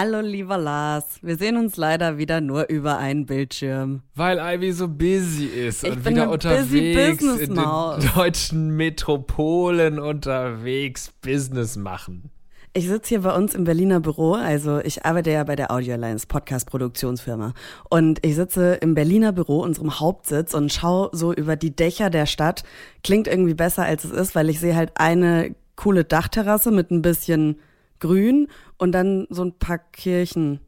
Hallo lieber Lars, wir sehen uns leider wieder nur über einen Bildschirm. Weil Ivy so busy ist Ich und bin wieder unterwegs busy in den deutschen Metropolen unterwegs Business machen. Ich sitze hier bei uns im Berliner Büro, also ich arbeite ja bei der Audio Alliance Podcast-Produktionsfirma. Und ich sitze im Berliner Büro, unserem Hauptsitz, und schaue so über die Dächer der Stadt. Klingt irgendwie besser, als es ist, weil ich sehe halt eine coole Dachterrasse mit ein bisschen Grün und dann so ein paar Kirchen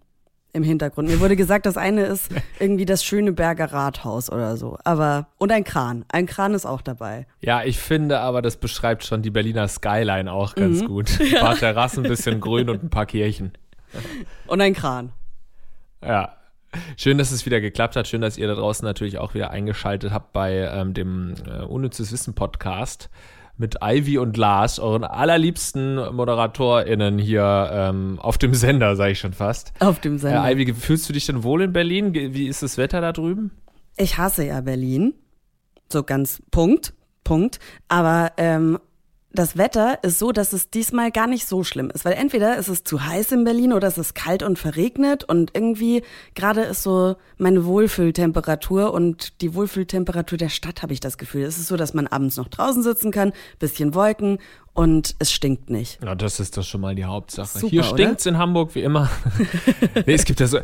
im Hintergrund. Mir wurde gesagt, das eine ist irgendwie das Schöneberger Rathaus oder so. Aber, und ein Kran. Ein Kran ist auch dabei. Ja, ich finde aber, das beschreibt schon die Berliner Skyline auch Mhm. ganz gut. Ein paar Terrassen, ein bisschen grün und ein paar Kirchen. Und ein Kran. Ja. Schön, dass es wieder geklappt hat. Schön, dass ihr da draußen natürlich auch wieder eingeschaltet habt bei ähm, dem äh, Unnützes Wissen Podcast mit Ivy und Lars, euren allerliebsten ModeratorInnen hier ähm, auf dem Sender, sage ich schon fast. Auf dem Sender. Äh, Ivy, fühlst du dich denn wohl in Berlin? Wie ist das Wetter da drüben? Ich hasse ja Berlin. So ganz Punkt, Punkt. Aber ähm, das Wetter ist so, dass es diesmal gar nicht so schlimm ist. Weil entweder ist es zu heiß in Berlin oder es ist kalt und verregnet und irgendwie gerade ist so meine Wohlfühltemperatur und die Wohlfühltemperatur der Stadt habe ich das Gefühl. Es ist so, dass man abends noch draußen sitzen kann, bisschen Wolken und es stinkt nicht. Ja, das ist doch schon mal die Hauptsache. Super, Hier oder? stinkt's in Hamburg wie immer. nee, es gibt ja so,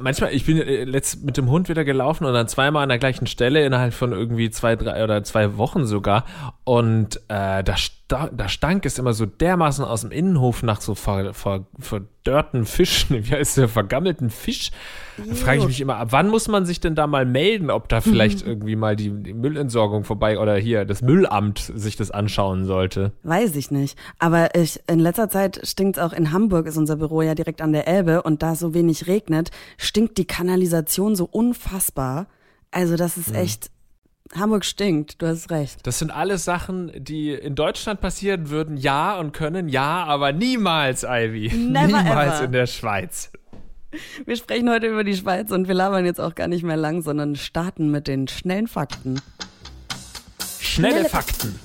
manchmal, ich bin äh, letzt mit dem Hund wieder gelaufen und dann zweimal an der gleichen Stelle innerhalb von irgendwie zwei, drei oder zwei Wochen sogar. Und äh, da, sta da stank es immer so dermaßen aus dem Innenhof nach so ver ver verdörrten Fischen, wie heißt der, vergammelten Fisch. Da frage ich mich immer, ab wann muss man sich denn da mal melden, ob da vielleicht irgendwie mal die, die Müllentsorgung vorbei oder hier das Müllamt sich das anschauen sollte. Weiß ich nicht. Aber ich, in letzter Zeit stinkt's auch in Hamburg, ist unser Büro ja direkt an der Elbe und da es so wenig regnet, stinkt die Kanalisation so unfassbar. Also das ist echt, Hamburg stinkt, du hast recht. Das sind alles Sachen, die in Deutschland passieren würden, ja und können, ja, aber niemals, Ivy. Never niemals ever. in der Schweiz. Wir sprechen heute über die Schweiz und wir labern jetzt auch gar nicht mehr lang, sondern starten mit den schnellen Fakten. Schnelle, Fakten.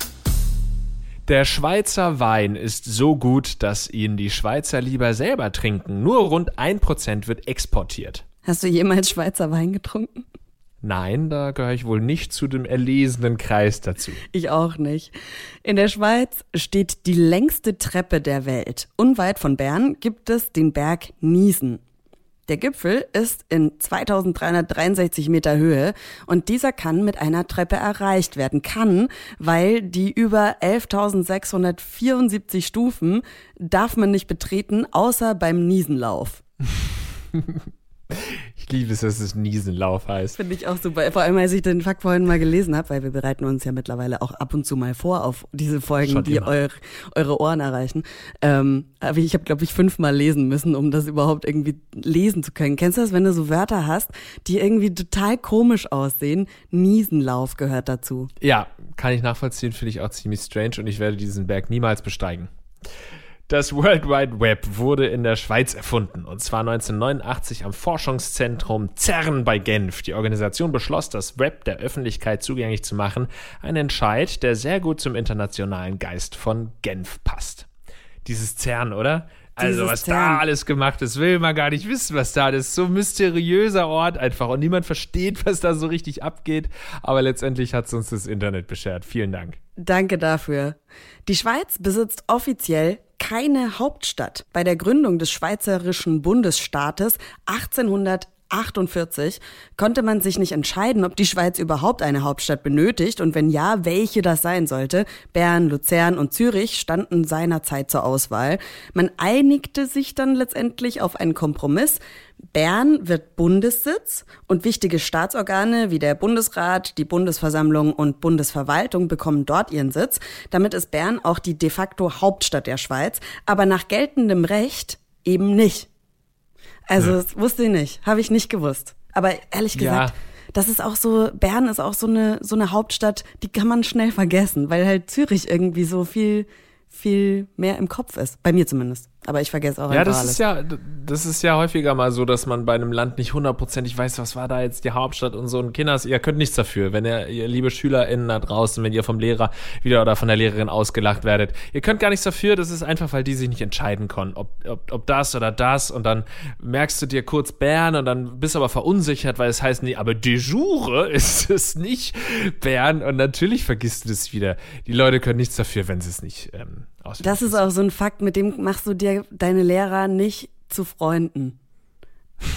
Der Schweizer Wein ist so gut, dass ihn die Schweizer lieber selber trinken. Nur rund 1% wird exportiert. Hast du jemals Schweizer Wein getrunken? Nein, da gehöre ich wohl nicht zu dem erlesenen Kreis dazu. Ich auch nicht. In der Schweiz steht die längste Treppe der Welt. Unweit von Bern gibt es den Berg Niesen. Der Gipfel ist in 2363 Meter Höhe und dieser kann mit einer Treppe erreicht werden. Kann, weil die über 11.674 Stufen darf man nicht betreten, außer beim Niesenlauf. Ich liebe es, dass es Niesenlauf heißt. Finde ich auch super. Vor allem, als ich den Fakt vorhin mal gelesen habe, weil wir bereiten uns ja mittlerweile auch ab und zu mal vor auf diese Folgen, Schon die eure, eure Ohren erreichen. Ähm, aber ich habe, glaube ich, fünfmal lesen müssen, um das überhaupt irgendwie lesen zu können. Kennst du das, wenn du so Wörter hast, die irgendwie total komisch aussehen? Niesenlauf gehört dazu. Ja, kann ich nachvollziehen, finde ich auch ziemlich strange und ich werde diesen Berg niemals besteigen. Das World Wide Web wurde in der Schweiz erfunden und zwar 1989 am Forschungszentrum CERN bei Genf. Die Organisation beschloss, das Web der Öffentlichkeit zugänglich zu machen. Ein Entscheid, der sehr gut zum internationalen Geist von Genf passt. Dieses CERN, oder? Also Dieses was CERN. da alles gemacht ist, will man gar nicht wissen, was da ist. So ein mysteriöser Ort einfach und niemand versteht, was da so richtig abgeht. Aber letztendlich hat es uns das Internet beschert. Vielen Dank. Danke dafür. Die Schweiz besitzt offiziell keine Hauptstadt. Bei der Gründung des Schweizerischen Bundesstaates 1848 konnte man sich nicht entscheiden, ob die Schweiz überhaupt eine Hauptstadt benötigt und wenn ja, welche das sein sollte. Bern, Luzern und Zürich standen seinerzeit zur Auswahl. Man einigte sich dann letztendlich auf einen Kompromiss. Bern wird Bundessitz und wichtige Staatsorgane wie der Bundesrat, die Bundesversammlung und Bundesverwaltung bekommen dort ihren Sitz. Damit ist Bern auch die de facto Hauptstadt der Schweiz, aber nach geltendem Recht eben nicht. Also das wusste ich nicht, habe ich nicht gewusst. Aber ehrlich gesagt, Ja. das ist auch so, Bern ist auch so eine, so eine Hauptstadt, die kann man schnell vergessen, weil halt Zürich irgendwie so viel, viel mehr im Kopf ist. Bei mir zumindest. Aber ich vergesse auch Ja, das alles. ist ja, das ist ja häufiger mal so, dass man bei einem Land nicht hundertprozentig weiß, was war da jetzt die Hauptstadt und so. Und Kinders, ihr könnt nichts dafür, wenn ihr, ihr liebe SchülerInnen da draußen, wenn ihr vom Lehrer wieder oder von der Lehrerin ausgelacht werdet. Ihr könnt gar nichts dafür, das ist einfach, weil die sich nicht entscheiden können, ob, ob, ob das oder das. Und dann merkst du dir kurz Bern und dann bist aber verunsichert, weil es heißt, nee, aber de jure ist es nicht Bern. Und natürlich vergisst du das wieder. Die Leute können nichts dafür, wenn sie es nicht ähm, auswendig Das ist auch so ein Fakt, mit dem machst du dir deine Lehrer nicht zu Freunden.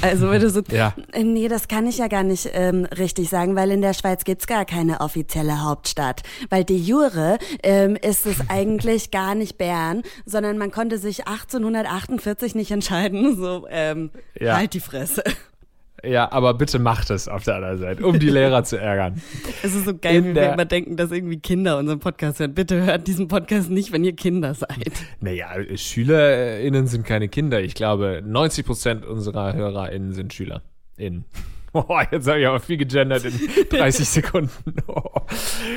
Also du so, Ja. Äh, nee, das kann ich ja gar nicht ähm, richtig sagen, weil in der Schweiz gibt's gar keine offizielle Hauptstadt. Weil de jure ähm, ist es eigentlich gar nicht Bern, sondern man konnte sich 1848 nicht entscheiden. So, ähm, Ja. halt die Fresse. Ja, aber bitte macht es auf der anderen Seite, um die Lehrer zu ärgern. Es ist so geil, In wie wir immer denken, dass irgendwie Kinder unseren Podcast hören. Bitte hört diesen Podcast nicht, wenn ihr Kinder seid. Naja, SchülerInnen sind keine Kinder. Ich glaube, 90 Prozent unserer HörerInnen sind SchülerInnen. Oh, jetzt habe ich aber viel gegendert in 30 Sekunden. Oh.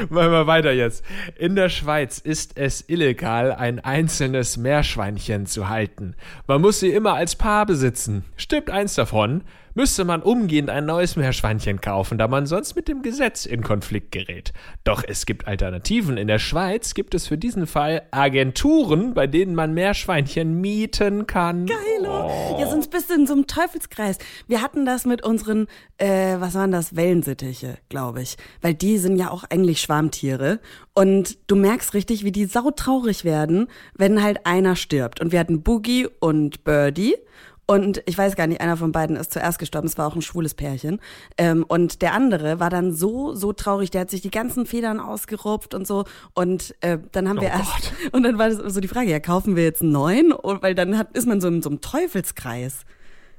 Machen wir weiter jetzt. In der Schweiz ist es illegal, ein einzelnes Meerschweinchen zu halten. Man muss sie immer als Paar besitzen. Stirbt eins davon, müsste man umgehend ein neues Meerschweinchen kaufen, da man sonst mit dem Gesetz in Konflikt gerät. Doch es gibt Alternativen. In der Schweiz gibt es für diesen Fall Agenturen, bei denen man Meerschweinchen mieten kann. Geilo. Ja, sonst bist du in so einem Teufelskreis. Wir hatten das mit unseren, äh, was waren das, Wellensittiche, glaube ich. Weil die sind ja auch eigentlich Schwarmtiere. Und du merkst richtig, wie die sautraurig werden, wenn halt einer stirbt. Und wir hatten Boogie und Birdie. Und ich weiß gar nicht, einer von beiden ist zuerst gestorben. Es war auch ein schwules Pärchen. Ähm, und der andere war dann so, so traurig. Der hat sich die ganzen Federn ausgerupft und so. Und äh, dann haben wir Oh erst. Gott. Und dann war das so die Frage: Ja, kaufen wir jetzt einen neuen? Und, weil dann hat, ist man so in so einem Teufelskreis.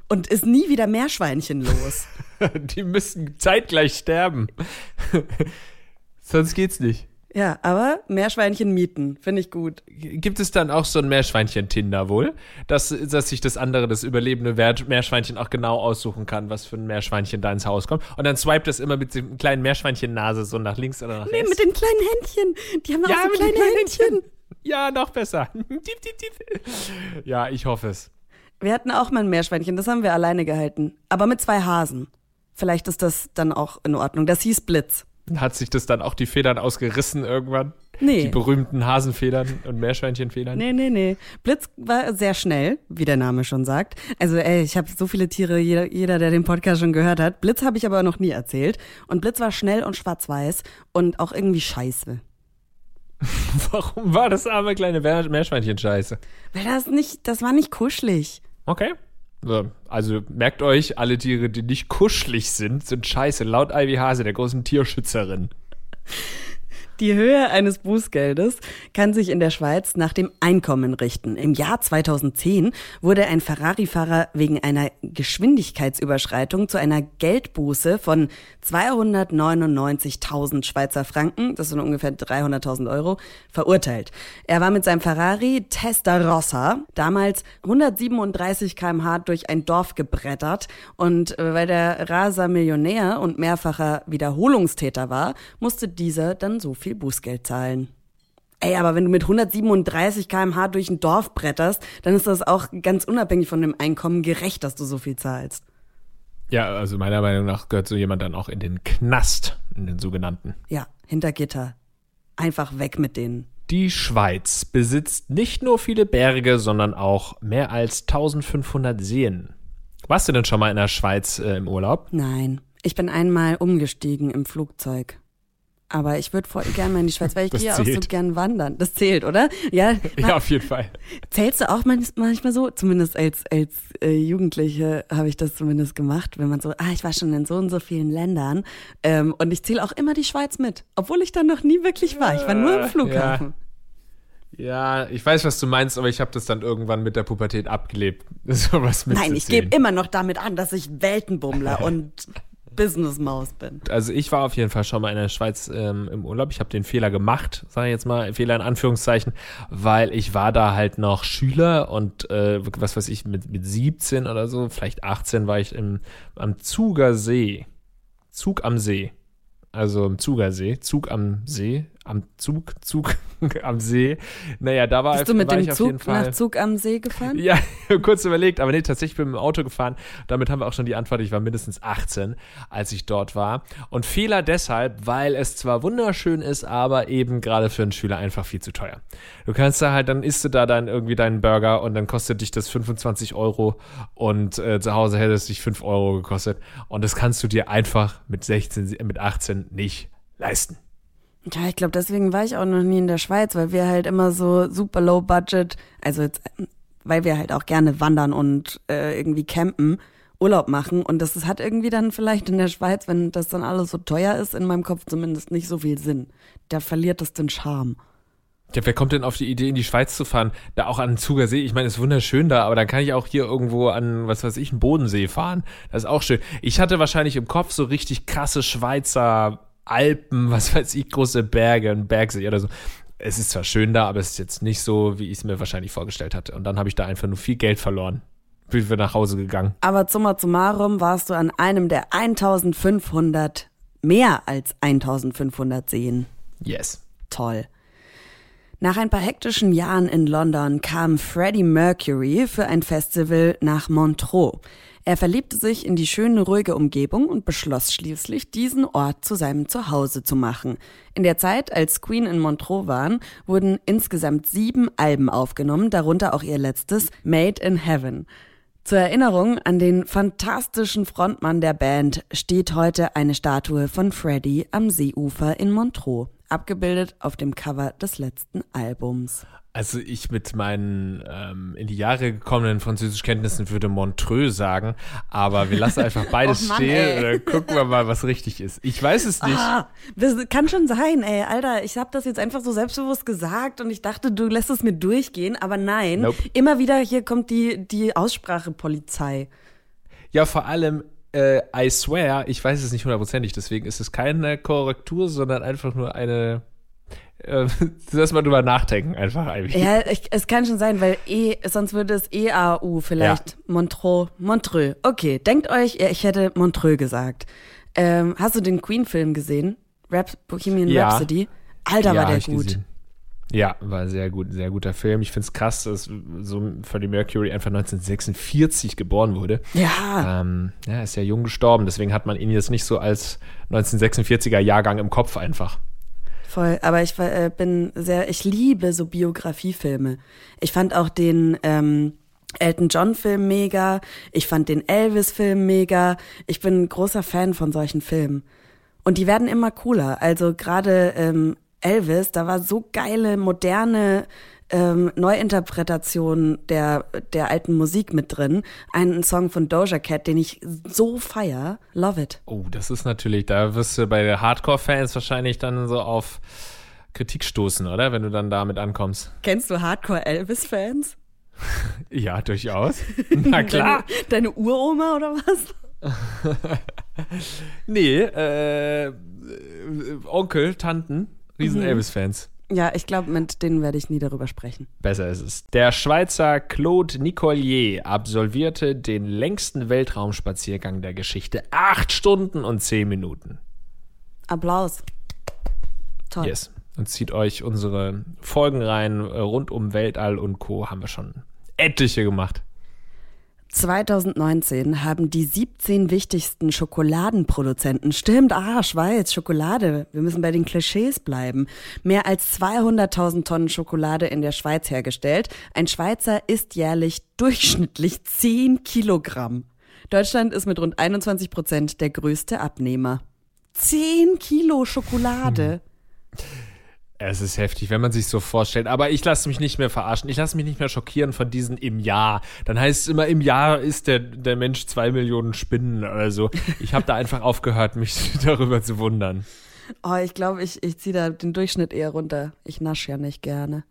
Und ist nie wieder Meerschweinchen los. Die müssen zeitgleich sterben. Sonst geht's nicht. Ja, aber Meerschweinchen mieten. Finde ich gut. Gibt es dann auch so ein Meerschweinchen-Tinder wohl, dass, dass sich das andere, das überlebende Meerschweinchen auch genau aussuchen kann, was für ein Meerschweinchen da ins Haus kommt. Und dann swipet es immer mit dem kleinen Meerschweinchen-Nase so nach links oder nach Nee, rechts. mit den kleinen Händchen. Die haben ja, auch so mit kleine kleinen Händchen. Händchen. Ja, noch besser. Ja, ich hoffe es. Wir hatten auch mal ein Meerschweinchen, das haben wir alleine gehalten. Aber mit zwei Hasen. Vielleicht ist das dann auch in Ordnung. Das hieß Blitz. Hat sich das dann auch die Federn ausgerissen irgendwann? Nee. Die berühmten Hasenfedern und Meerschweinchenfedern? Nee, nee, nee. Blitz war sehr schnell, wie der Name schon sagt. Also, ey, ich habe so viele Tiere, jeder, jeder, der den Podcast schon gehört hat. Blitz habe ich aber noch nie erzählt. Und Blitz war schnell und schwarz-weiß und auch irgendwie scheiße. Warum war das arme kleine Meer- Meerschweinchen scheiße? Weil das nicht, das war nicht kuschelig. Okay. So, Also merkt euch, alle Tiere, die nicht kuschelig sind, sind scheiße. Laut Ivy Hase, der großen Tierschützerin. Die Höhe eines Bußgeldes kann sich in der Schweiz nach dem Einkommen richten. Im Jahr 2010 wurde ein Ferrari-Fahrer wegen einer Geschwindigkeitsüberschreitung zu einer Geldbuße von 299.000 Schweizer Franken, das sind ungefähr 300.000 Euro, verurteilt. Er war mit seinem Ferrari Testarossa damals 137 km/h durch ein Dorf gebrettert und äh, weil der Raser Millionär und mehrfacher Wiederholungstäter war, musste dieser dann so viel Bußgeld zahlen. Ey, aber wenn du mit 137 km/h durch ein Dorf bretterst, dann ist das auch ganz unabhängig von dem Einkommen gerecht, dass du so viel zahlst. Ja, also meiner Meinung nach gehört so jemand dann auch in den Knast, in den sogenannten. Ja, hinter Gitter. Einfach weg mit denen. Die Schweiz besitzt nicht nur viele Berge, sondern auch mehr als 1500 Seen. Warst du denn schon mal in der Schweiz äh, im Urlaub? Nein, ich bin einmal umgestiegen im Flugzeug. Aber ich würde voll gerne mal in die Schweiz, weil ich Das gehe auch so zählt. gern wandern. Das zählt, oder? Ja. Ja, auf jeden Fall. Zählst du auch manch- manchmal so? Zumindest als, als äh, Jugendliche habe ich das zumindest gemacht, wenn man so, ah, ich war schon in so und so vielen Ländern. Ähm, und ich zähle auch immer die Schweiz mit, obwohl ich da noch nie wirklich war. Ich war nur Ja, im Flughafen. Ja, ich weiß, was du meinst, aber ich habe das dann irgendwann mit der Pubertät abgelebt. Sowas Nein, ich gebe immer noch damit an, dass ich Weltenbummler und Businessmaus bin. Also ich war auf jeden Fall schon mal in der Schweiz ähm, im Urlaub. Ich habe den Fehler gemacht, sage ich jetzt mal, Fehler in Anführungszeichen, weil ich war da halt noch Schüler und äh, was weiß ich, mit, mit 17 oder so, vielleicht 18 war ich im, am Zuger See. Zug am See. Also im Zugersee, Zug am See, am Zug, Zug am See. Naja, da war, Bist du mit war dem ich auf jeden Zug nach Zug am See gefahren? Ja, kurz überlegt, aber nee, tatsächlich bin ich mit dem Auto gefahren. Damit haben wir auch schon die Antwort, ich war mindestens 18, als ich dort war. Und Fehler deshalb, weil es zwar wunderschön ist, aber eben gerade für einen Schüler einfach viel zu teuer. Du kannst da halt, dann isst du da dann irgendwie deinen Burger und dann kostet dich das 25 Euro und äh, zu Hause hätte es dich 5 Euro gekostet. Und das kannst du dir einfach mit 16, mit 18 nicht leisten. Ja, ich glaube, deswegen war ich auch noch nie in der Schweiz, weil wir halt immer so super low budget, also jetzt, weil wir halt auch gerne wandern und äh, irgendwie campen, Urlaub machen und das ist, hat irgendwie dann vielleicht in der Schweiz, wenn das dann alles so teuer ist, in meinem Kopf zumindest nicht so viel Sinn. Da verliert das den Charme. Ja, wer kommt denn auf die Idee, in die Schweiz zu fahren? Da auch an den Zuger See. Ich meine, es ist wunderschön da, aber dann kann ich auch hier irgendwo an, was weiß ich, einen Bodensee fahren. Das ist auch schön. Ich hatte wahrscheinlich im Kopf so richtig krasse Schweizer Alpen, was weiß ich, große Berge, ein Bergsee oder so. Es ist zwar schön da, aber es ist jetzt nicht so, wie ich es mir wahrscheinlich vorgestellt hatte. Und dann habe ich da einfach nur viel Geld verloren. Bin wir nach Hause gegangen. Aber summa summarum warst du an einem der 1500, mehr als 1500 Seen. Yes. Toll. Nach ein paar hektischen Jahren in London kam Freddie Mercury für ein Festival nach Montreux. Er verliebte sich in die schöne, ruhige Umgebung und beschloss schließlich, diesen Ort zu seinem Zuhause zu machen. In der Zeit, als Queen in Montreux waren, wurden insgesamt sieben Alben aufgenommen, darunter auch ihr letztes Made in Heaven. Zur Erinnerung an den fantastischen Frontmann der Band steht heute eine Statue von Freddie am Seeufer in Montreux, abgebildet auf dem Cover des letzten Albums. Also ich mit meinen ähm, in die Jahre gekommenen Französischkenntnissen würde Montreux sagen, aber wir lassen einfach beides Mann, stehen und dann gucken wir mal, was richtig ist. Ich weiß es nicht. Ah, das kann schon sein, ey, Alter. Ich habe das jetzt einfach so selbstbewusst gesagt und ich dachte, du lässt es mir durchgehen, aber nein. Nope. Immer wieder hier kommt die, die Aussprachepolizei. Ja, vor allem, äh, I swear, ich weiß es nicht hundertprozentig, deswegen ist es keine Korrektur, sondern einfach nur eine. Äh, lass mal drüber nachdenken, einfach eigentlich. Ja, ich, es kann schon sein, weil E, sonst würde es EAU vielleicht. Montreux. Montreux. Okay, denkt euch, ja, ich hätte Montreux gesagt. Ähm, hast du den Queen-Film gesehen? Rap, Bohemian Ja. Rhapsody? Alter, Ja, war der gut. gesehen. Ja, war sehr gut, sehr guter Film. Ich finde es krass, dass so Freddie Mercury einfach 1946 geboren wurde. Ja. Ähm, ja, ist ja jung gestorben, deswegen hat man ihn jetzt nicht so als 1946er Jahrgang im Kopf einfach. Voll, aber ich äh, bin sehr, ich liebe so Biografiefilme. Ich fand auch den ähm, Elton John Film mega, ich fand den Elvis Film mega. Ich bin ein großer Fan von solchen Filmen. Und die werden immer cooler. Also gerade ähm, Elvis, da war so geile, moderne ähm, Neuinterpretation der, der alten Musik mit drin. Ein Song von Doja Cat, den ich so feier. Love it. Oh, das ist natürlich, da wirst du bei Hardcore-Fans wahrscheinlich dann so auf Kritik stoßen, oder? Wenn du dann damit ankommst. Kennst du Hardcore Elvis-Fans? Ja, durchaus. Na klar. Deine, deine Uroma oder was? Nee, äh, äh, Onkel, Tanten, riesen Elvis-Fans. Ja, ich glaube, mit denen werde ich nie darüber sprechen. Besser ist es. Der Schweizer Claude Nicollier absolvierte den längsten Weltraumspaziergang der Geschichte. Acht Stunden und zehn Minuten. Applaus. Toll. Yes. Und zieht euch unsere Folgen rein äh, rund um Weltall und Co. haben wir schon etliche gemacht. 2019 haben die 17 wichtigsten Schokoladenproduzenten, stimmt, ah, Schweiz, Schokolade, wir müssen bei den Klischees bleiben, mehr als 200.000 Tonnen Schokolade in der Schweiz hergestellt. Ein Schweizer isst jährlich durchschnittlich 10 Kilogramm. Deutschland ist mit rund 21 Prozent der größte Abnehmer. 10 Kilo Schokolade. Es ist heftig, wenn man sich so vorstellt. Aber ich lasse mich nicht mehr verarschen. Ich lasse mich nicht mehr schockieren von diesen im Jahr. Dann heißt es immer, im Jahr isst der, der Mensch zwei Millionen Spinnen oder so. Ich habe da einfach aufgehört, mich darüber zu wundern. Oh, ich glaube, ich, ich ziehe da den Durchschnitt eher runter. Ich nasche ja nicht gerne.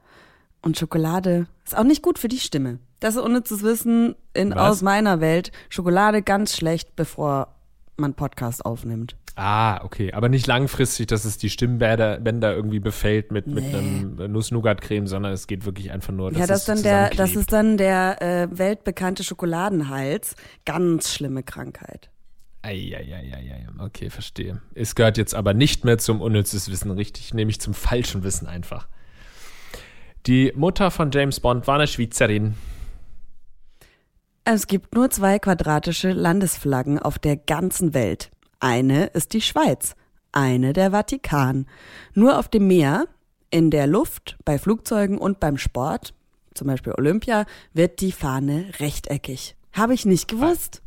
Und Schokolade ist auch nicht gut für die Stimme. Das ist ohne zu wissen, in, Was? aus meiner Welt, Schokolade ganz schlecht, bevor man Podcast aufnimmt. Ah, okay. Aber nicht langfristig, dass es die Stimmbänder Bänder irgendwie befällt mit, mit Nee. einem Nuss-Nougat-Creme, sondern es geht wirklich einfach nur, dass ja, das, dann der, das ist dann der äh, weltbekannte Schokoladenhals. Ganz schlimme Krankheit. Eieieiei, okay, verstehe. Es gehört jetzt aber nicht mehr zum unnützes Wissen, richtig, nämlich zum falschen Wissen einfach. Die Mutter von James Bond war eine Schweizerin. Es gibt nur zwei quadratische Landesflaggen auf der ganzen Welt. Eine ist die Schweiz, eine der Vatikan. Nur auf dem Meer, in der Luft, bei Flugzeugen und beim Sport, zum Beispiel Olympia, wird die Fahne rechteckig. Habe ich nicht gewusst.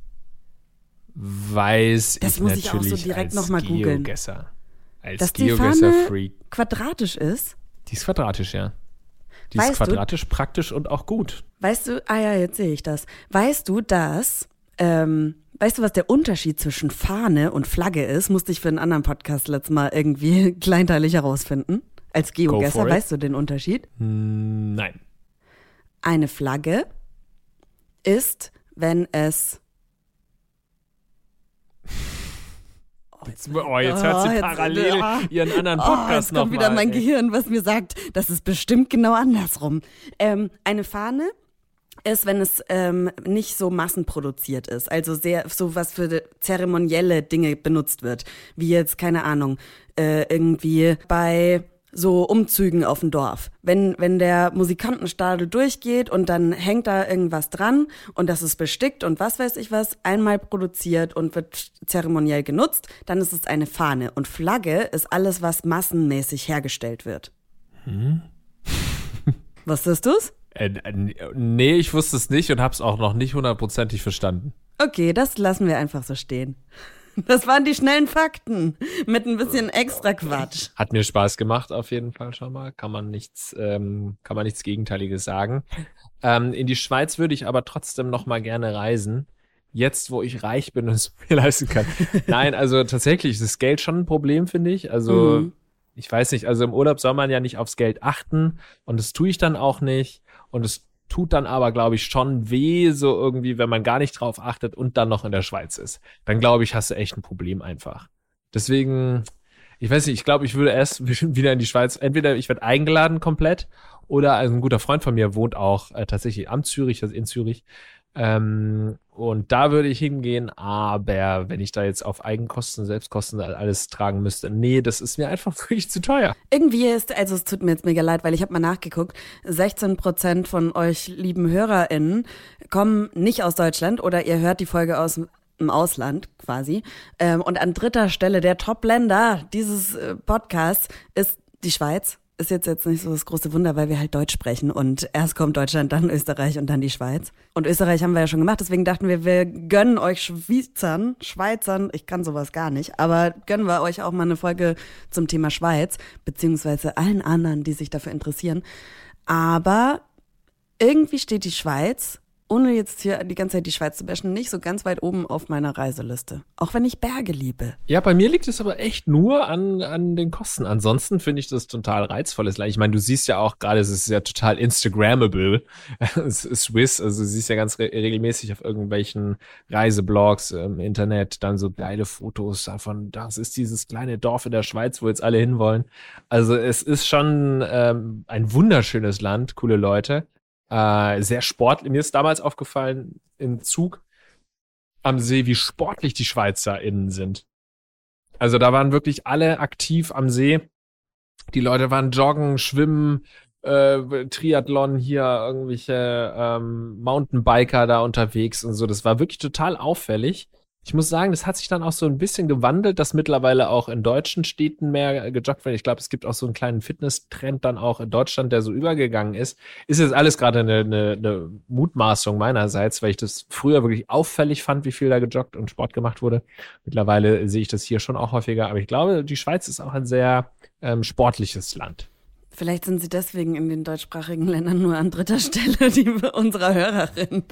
Weiß Das ich muss ich auch natürlich so direkt als noch mal googeln. Geogesser. Als Dass die Geogesser-Freak. Quadratisch ist. Die ist quadratisch, ja. Die Weißt ist du- quadratisch, praktisch und auch gut. Weißt du, ah ja, jetzt sehe ich das. Weißt du, dass, ähm, weißt du, was der Unterschied zwischen Fahne und Flagge ist? Musste ich für einen anderen Podcast letztes Mal irgendwie kleinteilig herausfinden. Als Geogesser weißt du den Unterschied? Hm, Nein. Eine Flagge ist, wenn es. Oh, jetzt, Oh, jetzt hört sie Oh, jetzt- parallel ah. ihren anderen Oh, Podcast jetzt kommt noch wieder mein ey. Gehirn, was mir sagt, das ist bestimmt genau andersrum. Ähm, eine Fahne ist, wenn es ähm, nicht so massenproduziert ist, also sehr so was für zeremonielle Dinge benutzt wird, wie jetzt keine Ahnung äh, irgendwie bei so Umzügen auf dem Dorf. Wenn wenn der Musikantenstadel durchgeht und dann hängt da irgendwas dran und das ist bestickt und was weiß ich was einmal produziert und wird zeremoniell genutzt, dann ist es eine Fahne und Flagge ist alles, was massenmäßig hergestellt wird. Wusstest du's? Äh, äh, nee, ich wusste es nicht und hab's auch noch nicht hundertprozentig verstanden. Okay, das lassen wir einfach so stehen. Das waren die schnellen Fakten mit ein bisschen extra Quatsch. Hat mir Spaß gemacht, auf jeden Fall schon mal. Kann man nichts, ähm, kann man nichts Gegenteiliges sagen. Ähm, in die Schweiz würde ich aber trotzdem noch mal gerne reisen. Jetzt, wo ich reich bin und es mir leisten kann. Nein, also tatsächlich ist das Geld schon ein Problem, finde ich. Also, Mhm. ich weiß nicht, also im Urlaub soll man ja nicht aufs Geld achten und das tue ich dann auch nicht. Und es tut dann aber, glaube ich, schon weh, so irgendwie, wenn man gar nicht drauf achtet und dann noch in der Schweiz ist. Dann glaube ich, hast du echt ein Problem einfach. Deswegen, ich weiß nicht, ich glaube, ich würde erst wieder in die Schweiz. Entweder ich werde eingeladen komplett oder ein guter Freund von mir wohnt auch äh, tatsächlich am Zürich, also in Zürich. Ähm, und da würde ich hingehen, aber wenn ich da jetzt auf Eigenkosten, Selbstkosten alles tragen müsste, nee, das ist mir einfach wirklich zu teuer. Irgendwie ist, also es tut mir jetzt mega leid, weil ich habe mal nachgeguckt, 16 Prozent von euch lieben HörerInnen kommen nicht aus Deutschland oder ihr hört die Folge aus im Ausland quasi. Ähm, und an dritter Stelle der Top-Länder dieses äh, Podcasts ist die Schweiz. Ist jetzt jetzt nicht so das große Wunder, weil wir halt Deutsch sprechen und erst kommt Deutschland, dann Österreich und dann die Schweiz. Und Österreich haben wir ja schon gemacht, deswegen dachten wir, wir gönnen euch Schweizern, Schweizern, ich kann sowas gar nicht, aber gönnen wir euch auch mal eine Folge zum Thema Schweiz, beziehungsweise allen anderen, die sich dafür interessieren. Aber irgendwie steht die Schweiz, ohne jetzt hier die ganze Zeit die Schweiz zu bashen, nicht so ganz weit oben auf meiner Reiseliste. Auch wenn ich Berge liebe. Ja, bei mir liegt es aber echt nur an, an den Kosten. Ansonsten finde ich das total reizvolles Land. Ich meine, du siehst ja auch gerade, es ist ja total Instagrammable. Swiss, also du siehst ja ganz re regelmäßig auf irgendwelchen Reiseblogs im Internet dann so geile Fotos davon. Das ist dieses kleine Dorf in der Schweiz, wo jetzt alle hinwollen. Also es ist schon ähm, ein wunderschönes Land, coole Leute. Äh, sehr sportlich. Mir ist damals aufgefallen im Zug am See, wie sportlich die SchweizerInnen sind. Also da waren wirklich alle aktiv am See. Die Leute waren joggen, schwimmen, äh, Triathlon hier, irgendwelche ähm, Mountainbiker da unterwegs und so. Das war wirklich total auffällig. Ich muss sagen, das hat sich dann auch so ein bisschen gewandelt, dass mittlerweile auch in deutschen Städten mehr gejoggt wird. Ich glaube, es gibt auch so einen kleinen Fitness-Trend dann auch in Deutschland, der so übergegangen ist. Ist jetzt alles gerade eine, eine, eine Mutmaßung meinerseits, weil ich das früher wirklich auffällig fand, wie viel da gejoggt und Sport gemacht wurde. Mittlerweile sehe ich das hier schon auch häufiger, aber ich glaube, die Schweiz ist auch ein sehr ähm, sportliches Land. Vielleicht sind sie deswegen in den deutschsprachigen Ländern nur an dritter Stelle, die unserer Hörerin.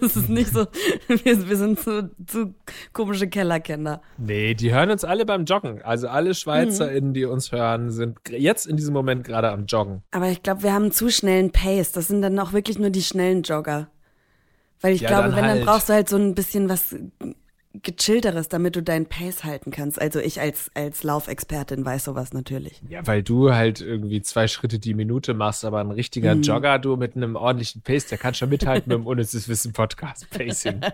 Das ist nicht so, wir, wir sind zu, zu komische Kellerkinder. Nee, die hören uns alle beim Joggen. Also alle SchweizerInnen, die uns hören, sind jetzt in diesem Moment gerade am Joggen. Aber ich glaube, wir haben zu schnellen Pace. Das sind dann auch wirklich nur die schnellen Jogger. Weil ich Ja, glaube, dann wenn, dann halt. brauchst du halt so ein bisschen was gechillteres, damit du deinen Pace halten kannst. Also ich als, als Laufexpertin weiß sowas natürlich. Ja, weil du halt irgendwie zwei Schritte die Minute machst, aber ein richtiger Jogger, du mit einem ordentlichen Pace, der kann schon mithalten mit dem Unnützes Wissen Podcast Pacing.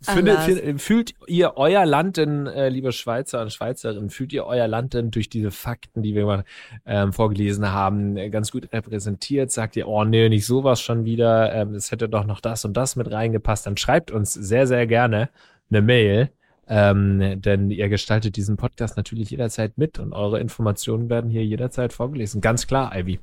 Finde, find, fühlt ihr euer Land denn, äh, liebe Schweizer und Schweizerinnen, fühlt ihr euer Land denn durch diese Fakten, die wir mal ähm, vorgelesen haben, äh, ganz gut repräsentiert? Sagt ihr, oh nee, nicht sowas schon wieder, ähm, es hätte doch noch das und das mit reingepasst, dann schreibt uns sehr, sehr gerne eine Mail. Ähm, denn ihr gestaltet diesen Podcast natürlich jederzeit mit und eure Informationen werden hier jederzeit vorgelesen. Ganz klar, Ivy.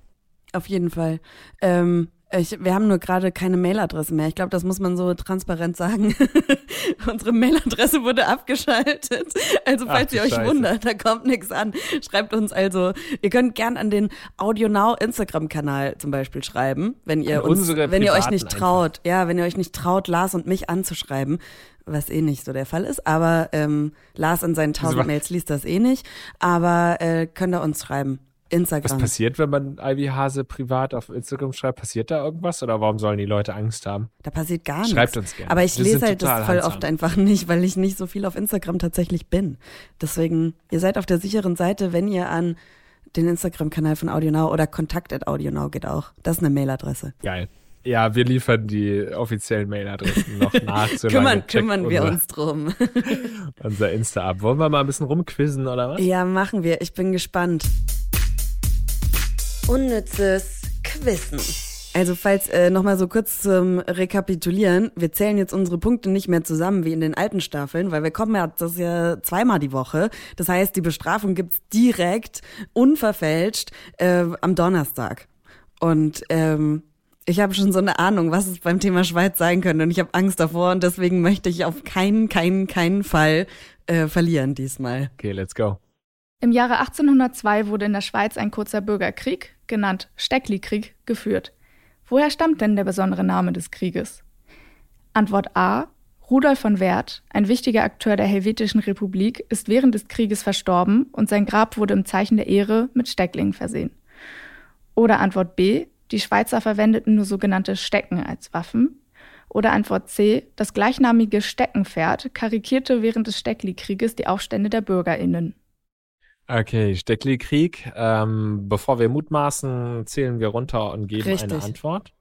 Auf jeden Fall. Ähm, ich, wir haben nur gerade keine Mailadresse mehr. Ich glaube, das muss man so transparent sagen. Unsere Mailadresse wurde abgeschaltet. Also falls Ach, ihr euch Scheiße. wundert, da kommt nichts an. Schreibt uns also. Ihr könnt gern an den AudioNow Instagram-Kanal zum Beispiel schreiben, wenn ihr an uns, wenn ihr euch nicht traut. Einfach. Ja, wenn ihr euch nicht traut, Lars und mich anzuschreiben, was eh nicht so der Fall ist. Aber ähm, Lars in seinen tausend Mails liest das eh nicht. Aber äh, könnt ihr uns schreiben. Instagram. Was passiert, wenn man Ivy Hase privat auf Instagram schreibt? Passiert da irgendwas oder warum sollen die Leute Angst haben? Da passiert gar nichts. Schreibt uns gerne. Aber ich Wir lese halt das voll oft einfach nicht, weil ich nicht so viel auf Instagram tatsächlich bin. Deswegen, ihr seid auf der sicheren Seite, wenn ihr an den Instagram-Kanal von AudioNow oder kontakt at AudioNow geht auch. Das ist eine Mailadresse. Geil. Ja, wir liefern die offiziellen Mailadressen noch nach. So kümmern kümmern wir uns drum. unser Insta ab. Wollen wir mal ein bisschen rumquizzen oder was? Ja, machen wir. Ich bin gespannt. Unnützes Quissen. Also falls äh, nochmal so kurz zum Rekapitulieren, wir zählen jetzt unsere Punkte nicht mehr zusammen wie in den alten Staffeln, weil wir kommen ja das ja zweimal die Woche. Das heißt, die Bestrafung gibt's direkt, unverfälscht, äh, am Donnerstag. Und ähm, ich habe schon so eine Ahnung, was es beim Thema Schweiz sein könnte und ich habe Angst davor und deswegen möchte ich auf keinen, keinen, keinen Fall äh, verlieren diesmal. Okay, let's go. Im Jahre 1802 wurde in der Schweiz ein kurzer Bürgerkrieg, genannt Steckli-Krieg, geführt. Woher stammt denn der besondere Name des Krieges? Antwort A. Rudolf von Werth, ein wichtiger Akteur der Helvetischen Republik, ist während des Krieges verstorben und sein Grab wurde im Zeichen der Ehre mit Stecklingen versehen. Oder Antwort B. Die Schweizer verwendeten nur sogenannte Stecken als Waffen. Oder Antwort C. Das gleichnamige Steckenpferd karikierte während des Steckli-Krieges die Aufstände der BürgerInnen. Okay, Steckli-Krieg. Ähm, bevor wir mutmaßen, zählen wir runter und geben Richtig. eine Antwort.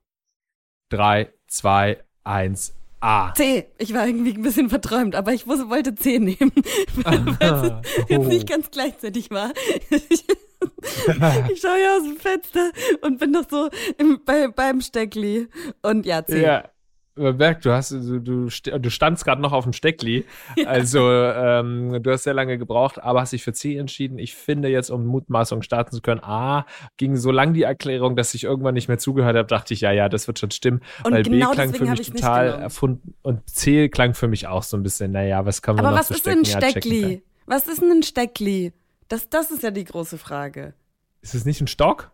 Drei, zwei, eins, A. C. Ich war irgendwie ein bisschen verträumt, aber ich wusste, wollte C nehmen, weil, weil es jetzt nicht ganz gleichzeitig war. Ich, ich schaue ja aus dem Fenster und bin noch so im, bei, beim Steckli. Und ja, C. Ja, merkt, du hast, du, du, du standst gerade noch auf dem Steckli. Ja. Also ähm, du hast sehr lange gebraucht, aber hast dich für C entschieden. Ich finde jetzt, um Mutmaßung starten zu können, A, ging so lang die Erklärung, dass ich irgendwann nicht mehr zugehört habe, dachte ich, ja, ja, das wird schon stimmen. Und weil genau B klang für mich total erfunden und C klang für mich auch so ein bisschen, naja, was kann man aber noch was ist denn ein Steckli? Was ist denn ein Steckli? Das, das ist ja die große Frage. Ist es nicht ein Stock?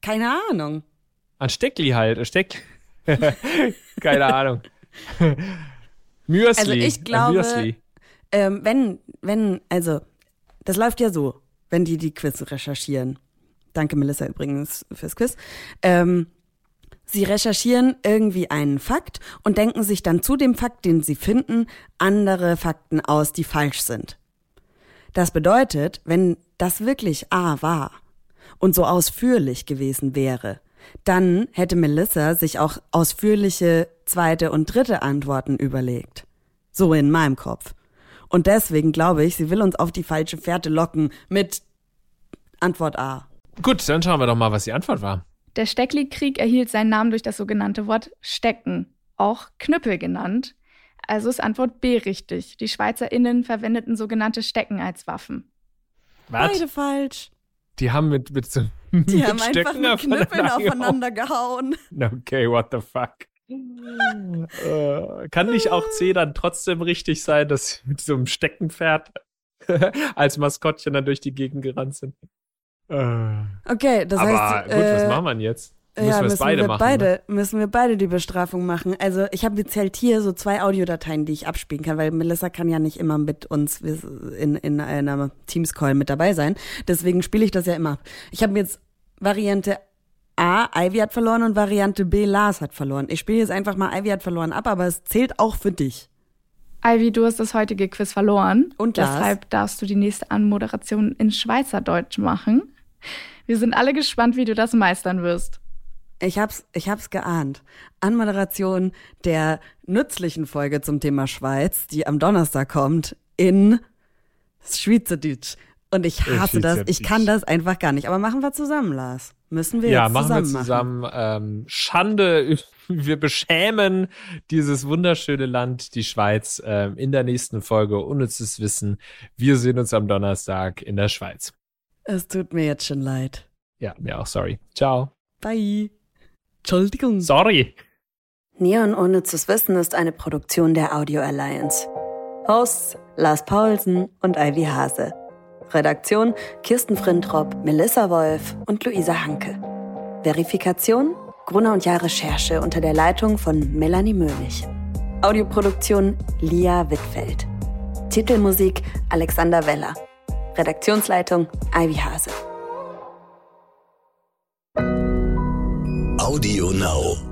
Keine Ahnung. Ein Steckli halt, ein Steckli. Keine Ahnung. Müsli. Also ich glaube, ähm, wenn, wenn, also das läuft ja so, wenn die die Quiz recherchieren. Danke Melissa übrigens fürs Quiz. Ähm, sie recherchieren irgendwie einen Fakt und denken sich dann zu dem Fakt, den sie finden, andere Fakten aus, die falsch sind. Das bedeutet, wenn das wirklich A war und so ausführlich gewesen wäre, dann hätte Melissa sich auch ausführliche zweite und dritte Antworten überlegt. So in meinem Kopf. Und deswegen glaube ich, sie will uns auf die falsche Fährte locken mit Antwort A. Gut, dann schauen wir doch mal, was die Antwort war. Der Steckli-Krieg erhielt seinen Namen durch das sogenannte Wort Stecken, auch Knüppel genannt. Also ist Antwort B richtig. Die SchweizerInnen verwendeten sogenannte Stecken als Waffen. Was? Beide falsch. Die haben mit, mit so die haben einfach mit Knüppeln aufeinander gehauen. Okay, what the fuck. äh, kann nicht auch C dann trotzdem richtig sein, dass sie mit so einem Steckenpferd als Maskottchen dann durch die Gegend gerannt sind? Äh. Okay, das Aber heißt. gut, äh, was machen wir jetzt? Müssen ja, wir müssen beide wir machen, beide, ne? müssen wir beide die Bestrafung machen. Also ich habe jetzt halt hier so zwei Audiodateien, die ich abspielen kann, weil Melissa kann ja nicht immer mit uns in, in einer Teams-Call mit dabei sein. Deswegen spiele ich das ja immer. Ich habe jetzt Variante A, Ivy hat verloren und Variante B, Lars hat verloren. Ich spiele jetzt einfach mal Ivy hat verloren ab, aber es zählt auch für dich. Ivy, du hast das heutige Quiz verloren. Und Lars? Deshalb darfst du die nächste Anmoderation in Schweizerdeutsch machen. Wir sind alle gespannt, wie du das meistern wirst. Ich hab's, ich hab's geahnt. Anmoderation der nützlichen Folge zum Thema Schweiz, die am Donnerstag kommt, in Schweizerdeutsch. Und ich hasse das. Ich kann das einfach gar nicht. Aber machen wir zusammen, Lars. Müssen wir ja, jetzt machen zusammen wir zusammen. Ähm, Schande, wir beschämen dieses wunderschöne Land, die Schweiz, ähm, in der nächsten Folge. Unnützes Wissen. Wir sehen uns am Donnerstag in der Schweiz. Es tut mir jetzt schon leid. Ja, mir auch, sorry. Ciao. Bye. Entschuldigung. Sorry. Neon Unnützes Wissen ist eine Produktion der Audio Alliance. Hosts Lars Paulsen und Ivy Hase. Redaktion Kirsten Frintrop, Melissa Wolf und Luisa Hanke. Verifikation Gruner und Jahr Recherche unter der Leitung von Melanie Möhlich. Audioproduktion Lia Wittfeld. Titelmusik Alexander Weller. Redaktionsleitung Ivy Hase. Audio Now.